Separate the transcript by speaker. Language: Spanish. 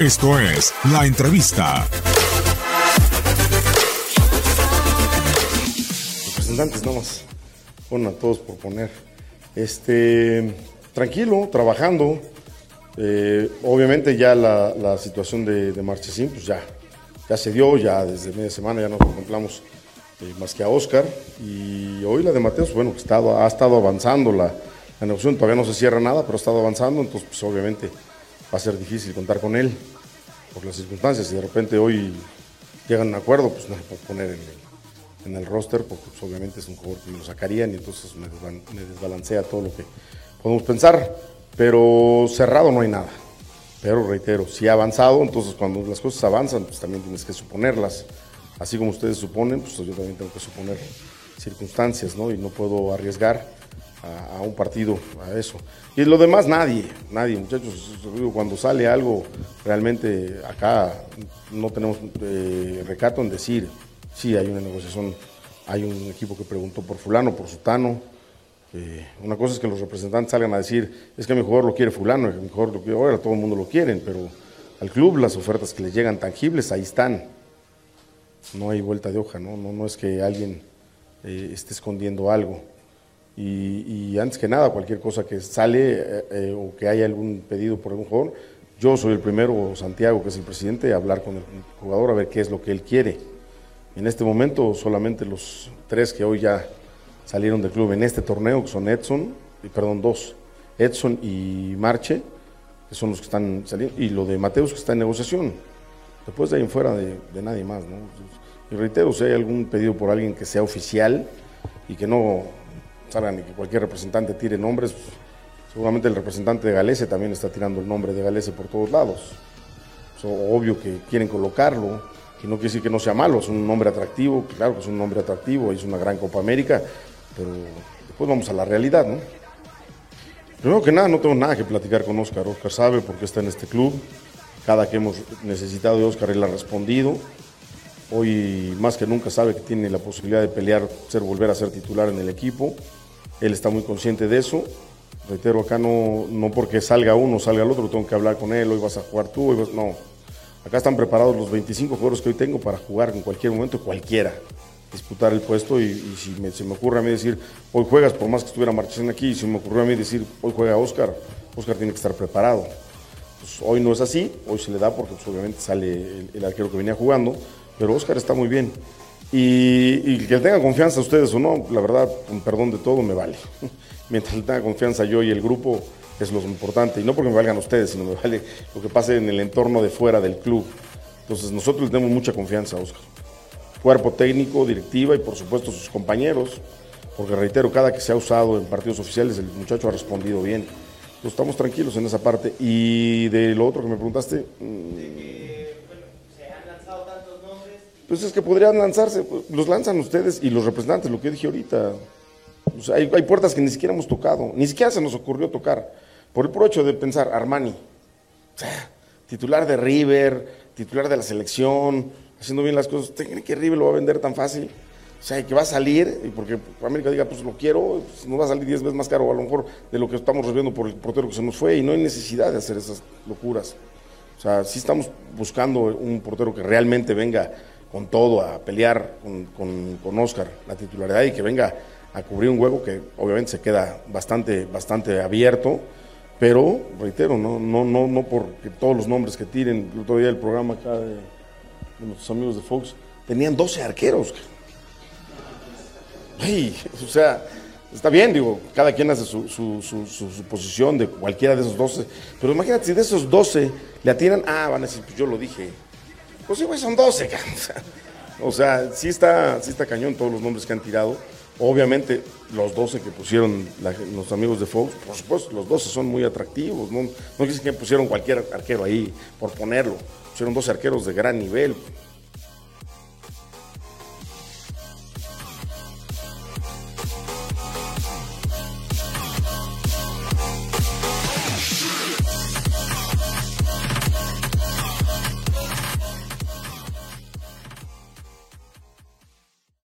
Speaker 1: Esto es La Entrevista.
Speaker 2: Representantes, nada más. Bueno, a todos por poner. Este, tranquilo, trabajando. Eh, obviamente ya la, la situación de, de, Marchesín, pues ya, ya se dio, ya desde media semana ya nos contemplamos eh, más que a Oscar. Y hoy la de Mateos, bueno, ha estado avanzando la, la negociación, todavía no se cierra nada, pero ha estado avanzando, entonces pues obviamente va a ser difícil contar con él por las circunstancias. Si de repente hoy llegan a un acuerdo, pues no se puede poner en el, en el roster, porque pues, obviamente es un jugador que lo sacarían y entonces me, me desbalancea todo lo que podemos pensar. Pero cerrado no hay nada. Pero reitero, si ha avanzado, entonces cuando las cosas avanzan, pues también tienes que suponerlas. Así como ustedes suponen, pues yo también tengo que suponer circunstancias, ¿no? Y no puedo arriesgar a, un partido, a eso. Y lo demás, nadie, nadie, muchachos. Cuando sale algo, realmente acá no tenemos eh, recato en decir, sí, hay una negociación, hay un equipo que preguntó por fulano, por sutano. Una cosa es que los representantes salgan a decir, es que mi jugador lo quiere fulano, mi jugador lo quiere, ahora todo el mundo lo quieren, pero al club las ofertas que le llegan tangibles, ahí están. No hay vuelta de hoja, no, no, no es que alguien eh, esté escondiendo algo. Y, antes que nada, cualquier cosa que sale eh, eh, o que haya algún pedido por algún jugador, yo soy el primero, Santiago, que es el presidente, a hablar con el jugador a ver qué es lo que él quiere. En este momento, solamente los tres que hoy ya salieron del club en este torneo, que son Edson, perdón, dos, Edson y Marche, que son los que están saliendo, y lo de Mateus, que está en negociación. Después de ahí en fuera de, de nadie más. ¿no? Y reitero, si hay algún pedido por alguien que sea oficial y que no salgan y que cualquier representante tire nombres, pues, seguramente el representante de Galese también está tirando el nombre de Galese por todos lados. Es obvio que quieren colocarlo, que no quiere decir que no sea malo, es un nombre atractivo, claro que es un nombre atractivo, es una gran Copa América, pero después vamos a la realidad, ¿no? Primero que nada, no tengo nada que platicar con Oscar. Oscar sabe por qué está en este club. Cada que hemos necesitado de Oscar, él ha respondido. Hoy más que nunca sabe que tiene la posibilidad de pelear, ser, volver a ser titular en el equipo. Él está muy consciente de eso. Reitero, acá no, no porque salga uno, salga el otro, tengo que hablar con él, hoy vas a jugar tú, hoy vas... no. Acá están preparados los 25 jugadores que hoy tengo para jugar en cualquier momento, cualquiera, disputar el puesto y, si me, se me ocurre a mí decir, hoy juegas, por más que estuviera Marchesín aquí, si me ocurrió a mí decir, hoy juega Oscar, Oscar tiene que estar preparado. Pues hoy no es así, hoy se le da porque pues, obviamente sale el, el arquero que venía jugando, pero Oscar está muy bien. Y, y, que tenga confianza ustedes o no, la verdad, con perdón de todo, me vale. Mientras le tenga confianza yo y el grupo, es lo importante. Y no porque me valgan ustedes, sino me vale lo que pase en el entorno de fuera del club. Entonces, nosotros le tenemos mucha confianza a Oscar. Cuerpo técnico, directiva y, por supuesto, sus compañeros. Porque reitero, cada que se ha usado en partidos oficiales, el muchacho ha respondido bien. Entonces, estamos tranquilos en esa parte. Y de lo otro que me preguntaste. Pues es que podrían lanzarse, los lanzan ustedes y los representantes, lo que dije ahorita. Hay, puertas que ni siquiera hemos tocado, ni siquiera se nos ocurrió tocar. Por el puro de pensar, Armani, o sea, titular de River, titular de la selección, haciendo bien las cosas, ¿creen que River lo va a vender tan fácil? O sea, que va a salir, y porque América diga, pues lo quiero, pues nos va a salir 10 veces más caro a lo mejor de lo que estamos recibiendo por el portero que se nos fue, y no hay necesidad de hacer esas locuras. O sea, sí estamos buscando un portero que realmente venga con todo a pelear con, con, con, Oscar la titularidad y que venga a cubrir un hueco que obviamente se queda bastante, bastante abierto, pero reitero, no, no, no, no porque todos los nombres que tiren, el otro día el programa acá de, nuestros amigos de Fox, tenían 12 arqueros. O sea, está bien, digo, cada quien hace su, su, su, su, posición de cualquiera de esos 12, pero imagínate si de esos 12 le atiran, ah, van a decir, pues yo lo dije, pues sí, güey, son 12. O sea, sí está, sí está cañón todos los nombres que han tirado. Obviamente, los 12 que pusieron los amigos de Fox, por supuesto, los 12 son muy atractivos. No, no dicen que pusieron cualquier arquero ahí por ponerlo. Pusieron 12 arqueros de gran nivel.